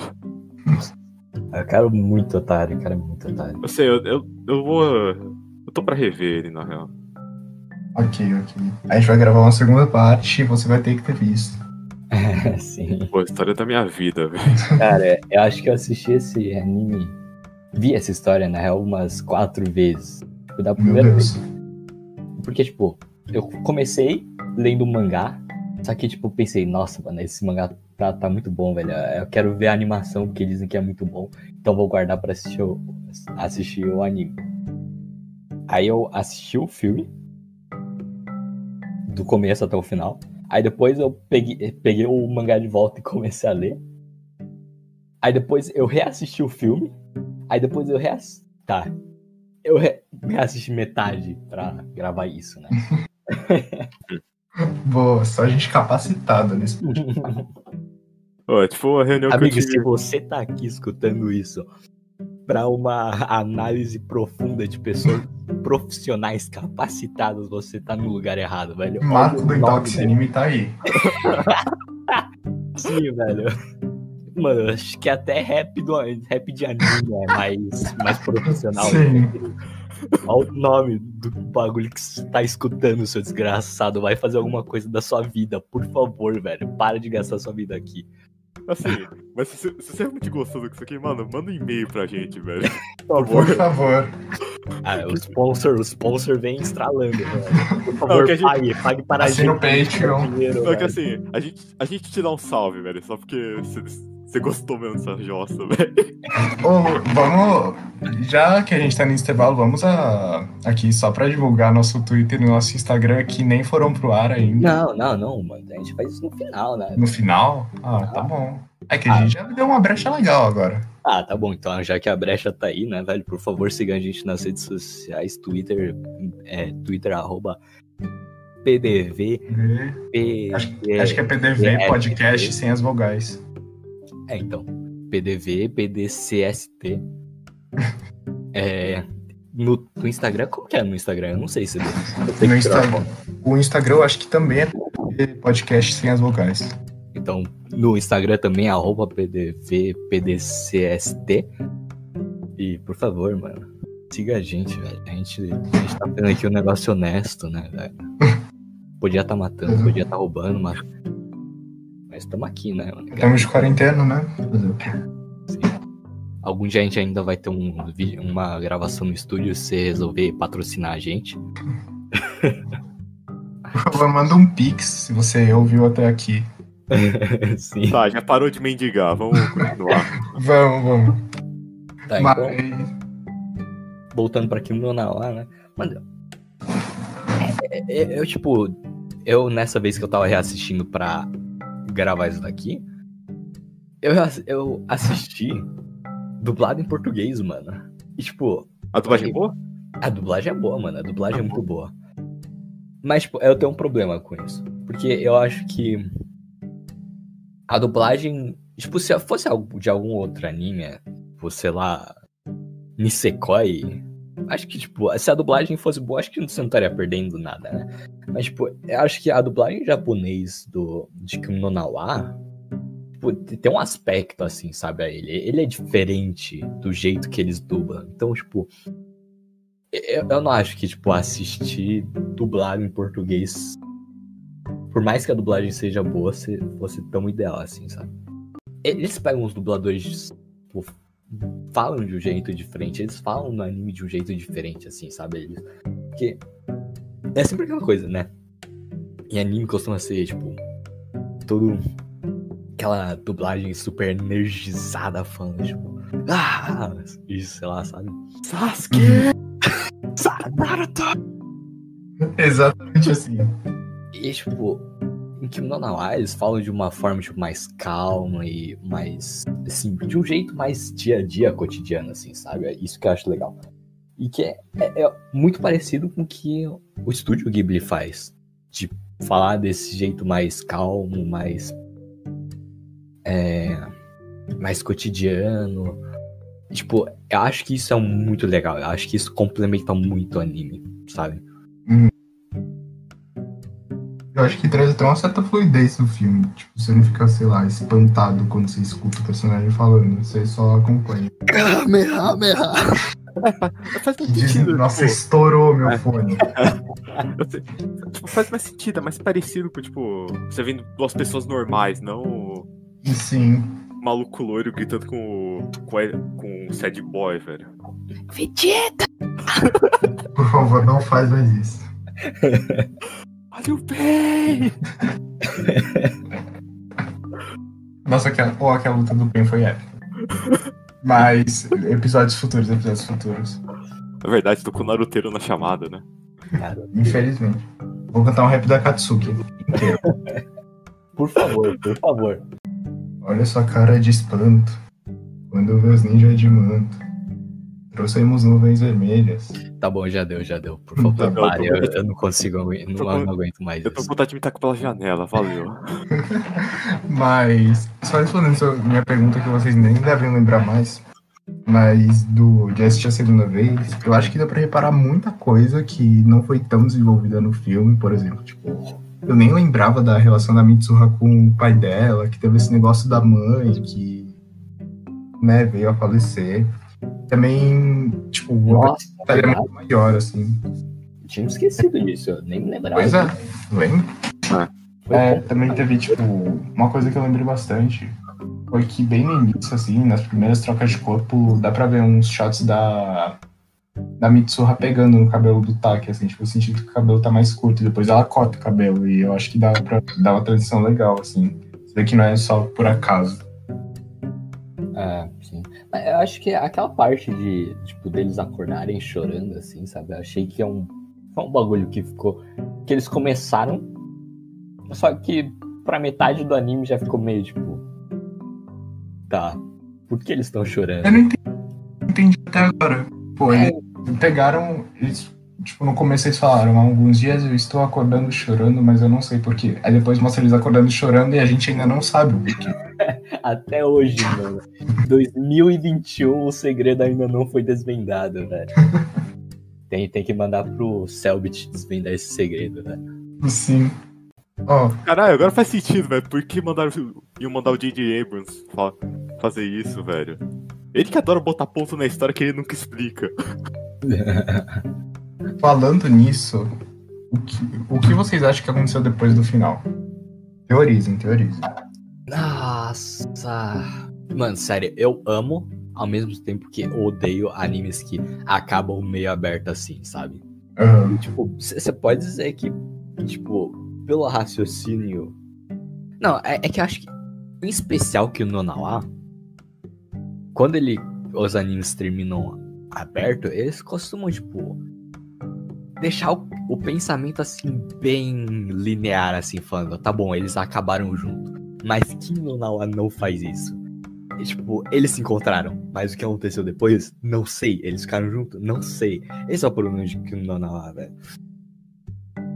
Eu quero muito otário, cara, muito otário. Eu sei, eu, eu, eu vou. Eu tô pra rever ele, na real. Ok, ok. A gente vai gravar uma segunda parte e você vai ter que ter visto. Sim. Pô, a história da minha vida, velho. Cara, eu acho que eu assisti esse anime. Vi essa história, na real, umas quatro vezes. Tipo, da Meu primeira Deus. vez. Porque, tipo, eu comecei lendo um mangá. Só que, tipo, pensei, nossa, mano, esse mangá tá, tá muito bom, velho. Eu quero ver a animação, porque dizem que é muito bom. Então vou guardar pra assistir o, assistir o anime. Aí eu assisti o filme. Do começo até o final. Aí depois eu peguei, peguei o mangá de volta e comecei a ler. Aí depois eu reassisti o filme. Aí depois eu reassisti. Tá. Eu re- reassisti metade pra gravar isso, né? Boa, só gente capacitada nesse Ó, é tipo a reunião que Amigo, eu se tive. você tá aqui escutando isso pra uma análise profunda de pessoas profissionais capacitadas, você tá no lugar errado, velho. Mato do. Anime tá aí. Sim, velho. Mano, acho que até rap, do, rap de anime é mais, mais profissional. Sim. Olha o nome do bagulho que você tá escutando, seu desgraçado. Vai fazer alguma coisa da sua vida, por favor, velho. Para de gastar sua vida aqui. Assim, mas se, se você realmente gostou do que isso aqui, mano, manda um e-mail pra gente, velho. Por Por favor. favor. Ah, o sponsor, o sponsor vem estralando, velho. Por favor, a gente- pague, pague para a gente. Assina o Patreon. dinheiro, Não, que assim, a gente, a gente te dá um salve, velho, só porque você gostou mesmo dessa jossa, velho. Ô, vamos. Já que a gente tá no intervalo, vamos a, aqui só pra divulgar nosso Twitter e nosso Instagram que nem foram pro ar ainda. Não, não, não, mano. A gente faz isso no final, né? No final? Ah, tá bom. É que a Ah. gente já deu uma brecha legal agora. Ah, tá bom. Então, já que a brecha tá aí, né, velho? Por favor, siga a gente nas redes sociais, Twitter, é, Twitter, arroba PDV, P- Acho, Acho que é PDV é, podcast é. sem as vogais. É, então. PDV, PDCST. É. No, no Instagram, como que é no Instagram? Eu não sei se eu No Instagram. O Instagram eu acho que também é podcast sem as vogais. Então, no Instagram também, arroba PDV, PDCST. E, por favor, mano, siga a gente, velho. A gente, a gente tá fazendo aqui um negócio honesto, né, velho? Podia tá matando, podia tá roubando, mas. Mas estamos aqui, né? Estamos de quarentena, né? Sim. Algum dia a gente ainda vai ter um, vídeo- uma gravação no estúdio se você resolver patrocinar a gente. Por favor, manda um pix se você ouviu até aqui. Sim. Tá, já parou de mendigar, vamos continuar. Vamos, vamos. Tá, então, Mas. voltando pra Kimono na lá, né? Mano, é- é- é- eu, tipo, eu nessa vez que eu tava reassistindo pra gravar isso daqui, eu, eu assisti dublado em português, mano. E, tipo, A dublagem é boa? a dublagem é boa, mano. A dublagem é muito boa. Mas, tipo, eu tenho um problema com isso. Porque eu acho que a dublagem. Tipo, se fosse de algum outro anime, tipo, sei lá. Nisekoi. Acho que, tipo, se a dublagem fosse boa, acho que você não estaria perdendo nada, né? Mas, tipo, eu acho que a dublagem japonês do, de Kimono na wa, tipo, tem um aspecto, assim, sabe, a ele. Ele é diferente do jeito que eles dublam. Então, tipo, eu, eu não acho que, tipo, assistir dublado em português, por mais que a dublagem seja boa, se- fosse tão ideal assim, sabe? Eles pegam os dubladores, tipo, falam de um jeito diferente, eles falam no anime de um jeito diferente, assim, sabe? Eles, porque é sempre aquela coisa, né? Em anime costuma ser, tipo, todo aquela dublagem super energizada falando, tipo, ah, isso, sei lá, sabe? Sasuke! Naruto! Exatamente assim. E, tipo, em Kimono na wa, eles falam de uma forma, tipo, mais calma e mais, assim, de um jeito mais dia a dia, cotidiano, assim, sabe? É isso que eu acho legal. E que é, é- é muito parecido com o que o estúdio Ghibli faz. De falar desse jeito mais calmo, mais... É, mais cotidiano. Tipo, eu acho que isso é muito legal. Eu acho que isso complementa muito o anime, sabe? Eu acho que traz até uma certa fluidez no filme. Tipo, você não fica, sei lá, espantado quando você escuta o personagem falando. Você só acompanha. Faz mais sentido. Nossa, tipo, estourou meu É. fone. tipo, faz mais sentido, é mais parecido com, tipo, você vendo duas pessoas normais, não o sim. maluco loiro gritando com o. com, com o sad boy, velho. Vegeta! Por favor, não faz mais isso. Olha o bem! Nossa, aquela, pô, aquela luta do Pen foi épica. Mas, episódios futuros, episódios futuros. Na verdade, tô com o Naruteiro na chamada, né? Infelizmente. Vou cantar um rap da Katsuki inteiro. por favor, por favor. Olha sua cara de espanto. Quando vê os ninjas de manto. Trouxemos nuvens vermelhas. Tá bom, já deu, já deu. Por Tá favor, bom, pare. eu Eu, tô- eu não consigo, agu- não, tô com- não aguento mais Eu tô com isso. vontade de me tacar pela janela, valeu. Mas, só respondendo sua- minha pergunta que vocês nem devem lembrar mais. Mas do de assistir a segunda vez, eu acho que dá pra reparar muita coisa que não foi tão desenvolvida no filme, por exemplo. Tipo, eu nem lembrava da relação da Mitsuha com o pai dela, que teve esse negócio da mãe que né, veio a falecer. Também, tipo, o Nossa, é muito maior, assim. tinha esquecido disso, eu nem me lembrava. Pois é, lembra? Foi É, também teve, tipo, uma coisa que eu lembrei bastante. Foi que bem no início, assim, nas primeiras trocas de corpo, dá pra ver uns shots da da Mitsuha pegando no cabelo do Taki, assim, tipo, eu senti que o cabelo tá mais curto, e depois ela corta o cabelo, e eu acho que dá pra dar uma transição legal, assim. Isso daqui não é só por acaso. É, sim. Mas eu acho que aquela parte de, tipo, deles acordarem chorando, assim, sabe? Eu achei que é um, foi um bagulho que ficou. Que eles começaram. Só que pra metade do anime já ficou meio tipo. Tá. Por que eles estão chorando? Eu não entendi, entendi até agora. Pô, É. eles pegaram. Eles, tipo, no começo eles falaram, há alguns dias eu estou acordando chorando, mas eu não sei porquê. Aí depois mostra eles acordando chorando e a gente ainda não sabe o porquê. Até hoje, mano. 2021, o segredo ainda não foi desvendado, velho. Tem, tem que mandar pro Selbit desvendar esse segredo, velho. Sim. Ó, Caralho, agora faz sentido, velho. Por que mandaram, iam mandar o J.J. Abrams fa- fazer isso, velho? Ele que adora botar ponto na história que ele nunca explica. falando nisso, o que, o que vocês acham que aconteceu depois do final? Teorizem, teorizem. Nossa. Mano, sério, eu amo ao mesmo tempo que odeio animes que acabam meio aberto assim, sabe? Aham. Tipo, você pode dizer que, tipo, pelo raciocínio. Não, é, é que eu acho que, em especial que o Nonawa, quando ele, os animes terminam aberto, eles costumam, tipo, deixar o, o pensamento assim, bem linear, assim, falando, tá bom, eles acabaram junto. Mas que Nonawa não faz isso? E, tipo, eles se encontraram, mas o que aconteceu depois, não sei. Eles ficaram juntos, não sei. Esse é o problema de não lá, velho.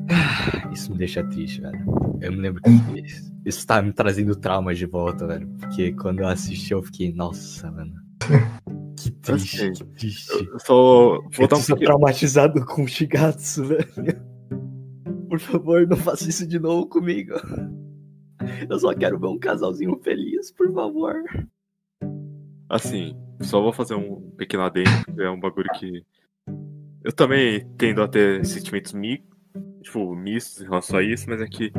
Ah, Isso me deixa triste, velho. Eu me lembro que isso, isso tá me trazendo traumas de volta, velho. Porque quando eu assisti, eu fiquei, nossa, mano. Que triste, que triste. Eu só vou Eu dar um pequeno... traumatizado com o Shigatsu, velho. Por favor, não faça isso de novo comigo. Eu só quero ver um casalzinho feliz, por favor. Assim, só vou fazer um pequeno adendo, que é um bagulho que. Eu também tendo a ter sentimentos mi... tipo, mistos em relação a isso, mas é que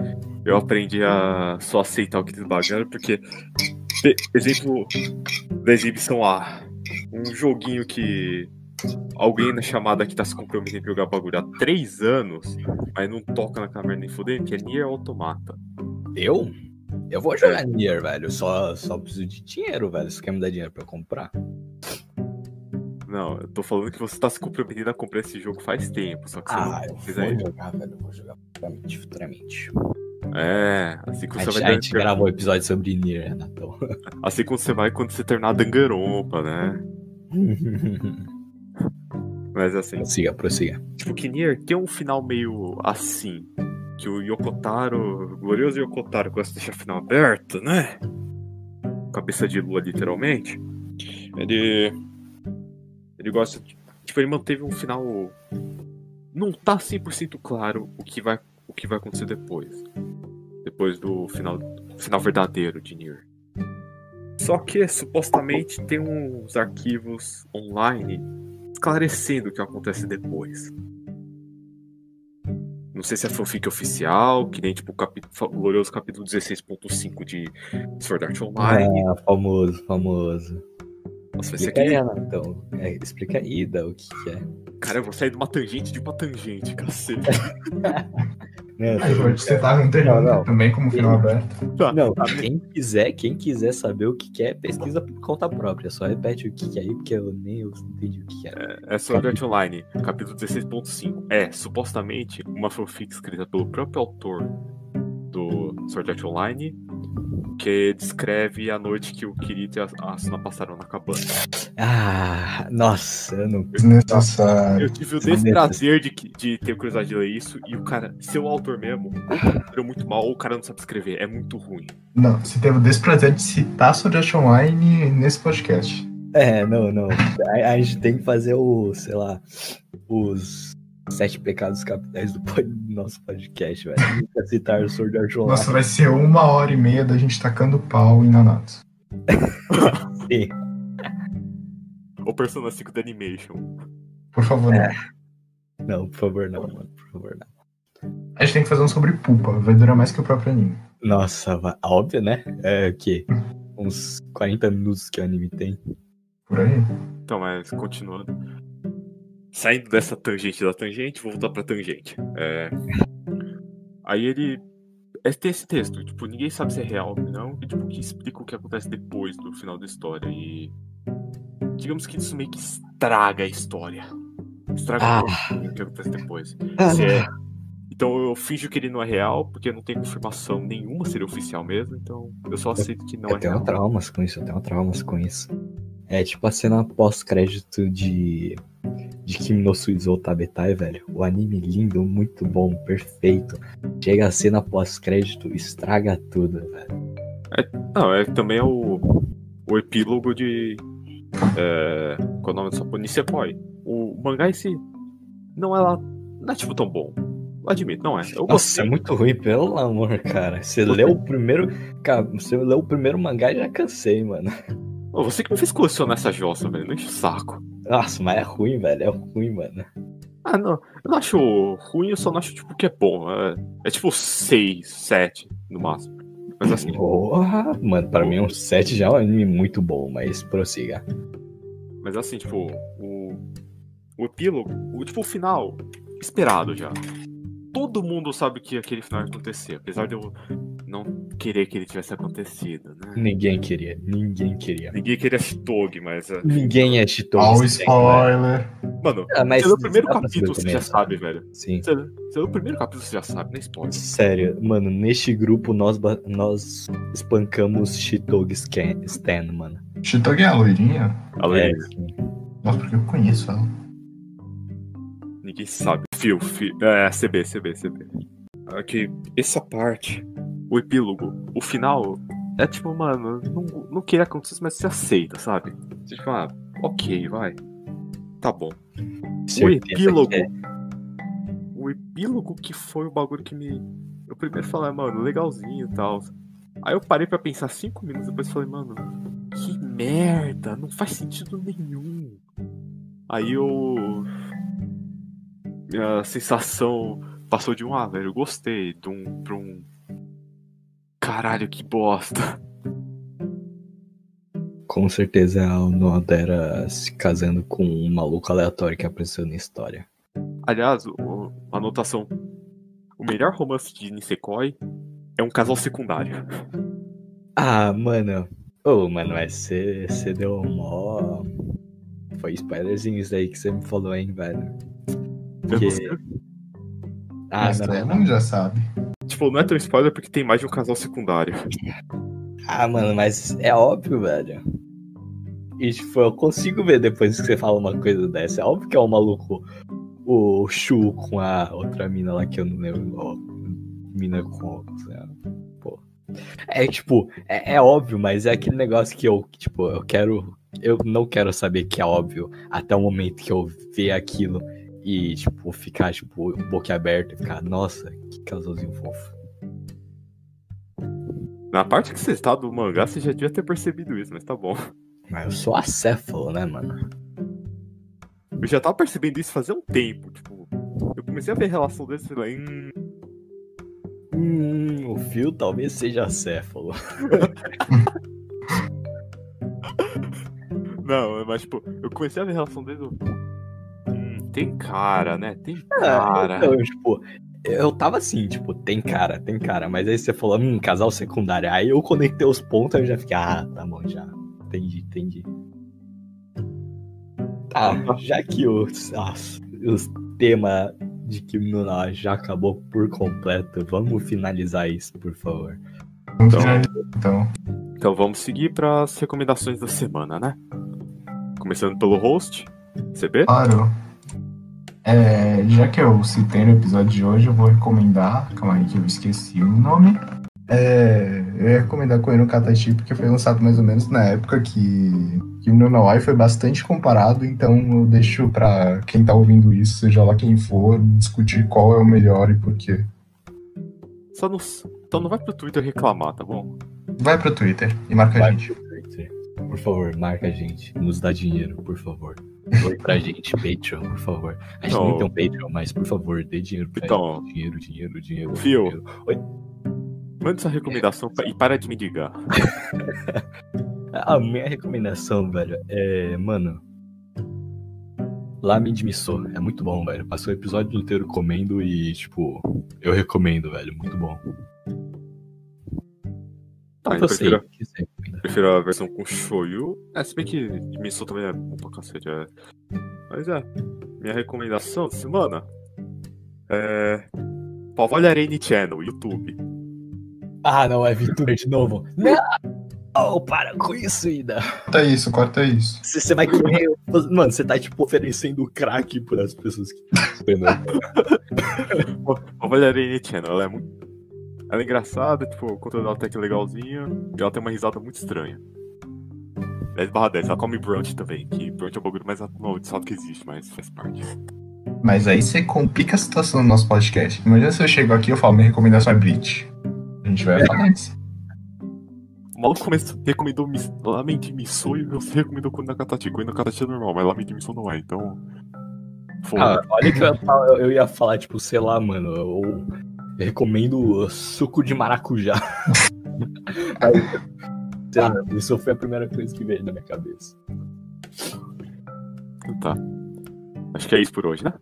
eu aprendi a só aceitar o que eles bagaram, porque. Exemplo da exibição A. Um joguinho que alguém na chamada que tá se comprometendo em jogar bagulho há três anos, mas não toca na câmera nem fudendo, que é Nier Automata. Eu? Eu vou jogar Nier, velho. Só, só preciso de dinheiro, velho. Você quer me dar dinheiro pra eu comprar? Não, eu tô falando que você tá se comprometendo a comprar esse jogo faz tempo, só que você Ah, não eu vou jogar, velho. Eu vou jogar futuramente, futuramente. É, assim que A você gente, vai a gente gravou um episódio sobre Nier, Renato. Assim como você vai quando você terminar Danganronpa, né? Mas assim, prossiga, prossiga. tipo, que Nier tem um final meio assim. Que o Yokotaro, o glorioso Yokotaro, gosta de deixar o final aberto, né? Cabeça de lua, literalmente. Ele. Ele gosta. de- Tipo, ele manteve um final. Não tá 100% claro o que vai, o que vai acontecer depois. Depois do final, final verdadeiro de Nier. Só que supostamente tem uns arquivos online esclarecendo o que acontece depois. Não sei se é fanfic oficial, que nem tipo o, capi- o glorioso capítulo 16.5 de Sword Art Online. Ah, famoso, famoso. Nossa, vai ser aquele... Renatão. É, explica aí, da, o que, que é. Cara, eu vou sair de uma tangente de uma tangente, cacete. Não, Aí pode citar Hunter x Não, não. também como final aberto. Tá, Não, tá, quem quiser, quem quiser saber o que que é, pesquisa por conta própria. Só repete o que que é aí, porque eu nem eu entendi o que que é. É Sword Art Online, capítulo 16.5. É, supostamente, uma fanfic escrita pelo próprio autor do Sword Art Online, que descreve a noite que o Kirito e a Asuna passaram na cabana. Ah, nossa, eu não. Desnecessário. Eu tive o desprazer de, que- de ter curiosidade de ler isso, e o cara, seu autor mesmo, ou muito mal, ou o cara não sabe escrever, é muito ruim. Não, você teve o desprazer de citar Sword Art Online nesse podcast. É, não, não. A, a gente tem que fazer o, sei lá, os sete pecados capitais do, nosso podcast, velho. Nunca citar o Sword Art Online. Nossa, vai ser uma hora e meia da gente tacando pau em Nanatsu. Sim. Ou Persona 5 da Animation. Por favor, É. não. Não, por favor, não, mano. Por favor, não. A gente tem que fazer um sobre Pupa, vai durar mais que o próprio anime. Nossa, óbvio, né? É o quê? Uns 40 minutos que o anime tem. Por aí. Então, mas continuando. Saindo dessa tangente da tangente, vou voltar pra tangente. É, aí ele. é, Tem esse texto, tipo, ninguém sabe se é real ou não, e tipo, que explica o que acontece depois do final da história. E. Digamos que isso meio que estraga a história. Estraga Ah. o que acontece depois. Se é- Então eu finjo que ele não é real, porque não tem confirmação nenhuma se ele é oficial mesmo, então eu só aceito que não Eu é tenho real. traumas com isso, eu tenho traumas com isso. É tipo a cena pós-crédito de. De Kimi no Suizou Tabetai, velho. O anime lindo, muito bom, perfeito. Chega a cena pós-crédito, estraga tudo, velho. Não, é também é o, o epílogo de. É, qual é o nome dessa porra? Nisekoi. O mangá em si não é lá. Não é tipo tão bom. Eu admito, não é. Eu Nossa, é muito ruim, pelo amor, cara. Você leu o primeiro. Cara, você leu o primeiro mangá e já cansei, mano. Ô, você que me fez colecionar essa jossa, velho. Não enche o saco. Nossa, mas é ruim, velho. É ruim, mano. Ah, não. Eu não acho ruim, eu só não acho tipo que é bom. É, é tipo 6, 7 no máximo. Mas assim, Porra, mano, pra mim um 7 já é um anime muito bom, mas prossiga. mas assim, tipo, o, o epílogo, o tipo o final, esperado já. Todo mundo sabe que aquele final ia acontecer, apesar de eu não querer que ele tivesse acontecido, né? Ninguém queria, ninguém queria. Ninguém queria Shitog, mas. é, Ninguém é Chitão. Olha o spoiler. Mano, Ah, mas você primeiro capítulo, você já sabe, velho. Sim. Você, você lê o primeiro capítulo, você já sabe, nem spoiler. Sério, mano, neste grupo nós, nós espancamos Chitog Scan- Stan, mano. Chitogi é a loirinha? Além, É, sim. Nossa, porque eu conheço ela. ninguém sabe. Fio, fio. É, CB, CB, CB. Aqui, essa parte, o epílogo, o final, é tipo, mano, não, não queria acontecer, mas você aceita, sabe? Você tipo, ah, ok, vai. Tá bom. O epílogo. é. O epílogo que foi o bagulho que me. Eu primeiro falei, mano, legalzinho e tal. Aí eu parei pra pensar cinco minutos depois falei, mano, que merda, não faz sentido nenhum. Aí eu. Minha sensação passou de um, ah, velho, eu gostei, de um pra um. Caralho, que bosta. Com certeza a Nodera se casando com um maluco aleatório que apareceu na história. Aliás, o- a anotação. O melhor romance de Nisekoi é um casal secundário. Ah, mano. Ô, mano, mas você você deu mó. Foi spoilerzinho isso aí que você me falou, hein, velho. Eu Que- não sei. Ah, Mas não. todo mundo já sabe. Tipo, não é tão spoiler porque tem mais de um casal secundário. Ah, mano, mas é óbvio, velho. E, tipo, eu consigo ver depois que você fala uma coisa dessa. É óbvio que é um maluco, o Shu com a outra mina lá que eu não lembro. ó, mina com. lá, Pô. É, tipo, é, é óbvio, mas é aquele negócio que eu, tipo, eu quero. Eu não quero saber que é óbvio até o momento que eu ver aquilo e, tipo, ficar, tipo, boca aberta e ficar, nossa, que casalzinho fofo. Na parte que você está do mangá, você já devia ter percebido isso, mas tá bom. Mas eu sou acéfalo, né, mano? Eu já tava percebendo isso fazia um tempo, tipo. Eu comecei a ver a relação deles e falei, hum, o fio talvez seja acéfalo. Não, mas tipo, eu comecei a ver a relação. Eu, hum, tem cara, né? Tem Ah, cara. então, tipo, eu tava assim, tipo, tem cara, tem cara. Mas aí você falou, hum, casal secundário. Aí eu conectei os pontos e eu já fiquei, ah, tá bom, já. Entendi, entendi. Tá, já que os, as- os temas de Kim no Na já acabou por completo, vamos finalizar isso, por favor. Vamos Então- finalizar, então. Então vamos seguir para as recomendações da semana, né? Começando pelo host, CB. Claro. É, já que eu citei no episódio de hoje, eu vou recomendar. Calma aí que eu esqueci o nome. É, eu ia recomendar Koeno Katachi porque foi lançado mais ou menos na época que Kimi no Nawai foi bastante comparado, então eu deixo pra quem tá ouvindo isso, seja lá quem for, discutir qual é o melhor e por quê. Só não, então não vai pro Twitter reclamar, tá bom? Vai pro Twitter e marca a Vai gente. pro Twitter. Por favor, marca a gente. Nos dá dinheiro, por favor. Doe pra gente, Patreon, por favor. A gente Não. não tem um Patreon, mas por favor, dê dinheiro pra Então. gente. Dinheiro, dinheiro, dinheiro. Fio. dinheiro. Oi? Manda sua recomendação pra- e para de me ligar. A minha recomendação, velho, é, mano. Lamen de miso. É muito bom, velho. Passou o episódio inteiro comendo e, tipo, eu recomendo, velho. Muito bom. Tá, E eu prefiro, recomenda? Prefiro a versão com shoyu. É, se bem que de miso também é bom pra cacete. É. Mas é, minha recomendação da semana é. Pavolharene Channel, YouTube. Ah, não, é Vitor de novo. Não! Para com isso, Ida. Corta isso, corta isso. Você vai correr. Mano, você tá, tipo, oferecendo crack pras pessoas que. Pavolharene Channel, ela é muito. Ela é engraçada, tipo, o conteúdo dela até que é legalzinho. E ela tem uma risada muito estranha. 10 barra 10, ela come brunch também, que brunch é o bagulho mais amaldiçoado que existe, mas faz parte. Mas aí você complica a situação do nosso podcast. Imagina se eu chego aqui e eu falo, minha recomendação é Bleach. A gente vai falar isso. O maluco começou, recomendou mis, Lamen de Miso e você recomendou Koina Katachi. Koina Katachi é normal, mas Lamen de Miso não é, então. Foda. Ah, olha que eu ia, falar, eu ia falar, tipo, sei lá, mano, eu, eu recomendo suco de maracujá. Aí, sei lá, isso foi a primeira coisa que veio na minha cabeça. Tá. Acho que é isso por hoje, né?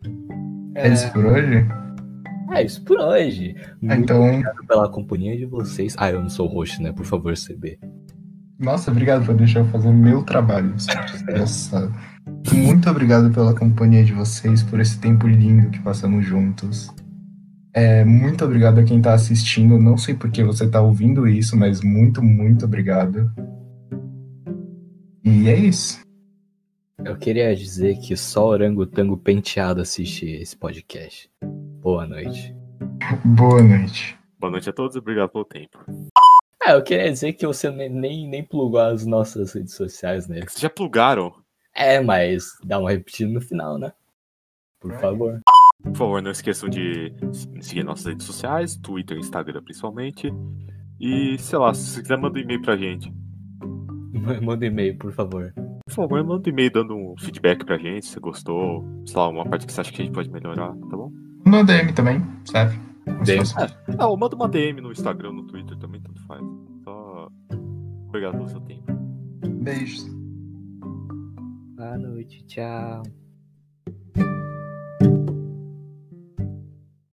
É isso por hoje? É isso por hoje. Ah, Muito Então, obrigado pela companhia de vocês. Ah, eu não sou host, né? Por favor, CB. nossa, obrigado por deixar eu fazer meu trabalho. desgraçado. Muito obrigado pela companhia de vocês, por esse tempo lindo que passamos juntos. É, muito obrigado a quem tá assistindo. Não sei por que você tá ouvindo isso, mas muito, muito obrigado. E é isso. Eu queria dizer que só orangotango penteado assiste esse podcast. Boa noite. Boa noite. Boa noite a todos e obrigado pelo tempo. Ah, eu queria dizer que você ne- nem, nem plugou as nossas redes sociais, né? Vocês já plugaram? É, mas dá uma repetida no final, né? Por favor. Por favor, não esqueçam de seguir nossas redes sociais, Twitter, Instagram principalmente. E, sei lá, se você quiser, manda um e-mail pra gente. Manda um e-mail, por favor. Por favor, manda um e-mail dando um feedback pra gente, se você gostou, sei lá, uma parte que você acha que a gente pode melhorar, tá bom? No DM também, serve. DM. Ah, ou manda uma DM no Instagram, no Twitter também, tanto faz. Só. Obrigado pelo seu tempo. Beijos. Boa noite, tchau.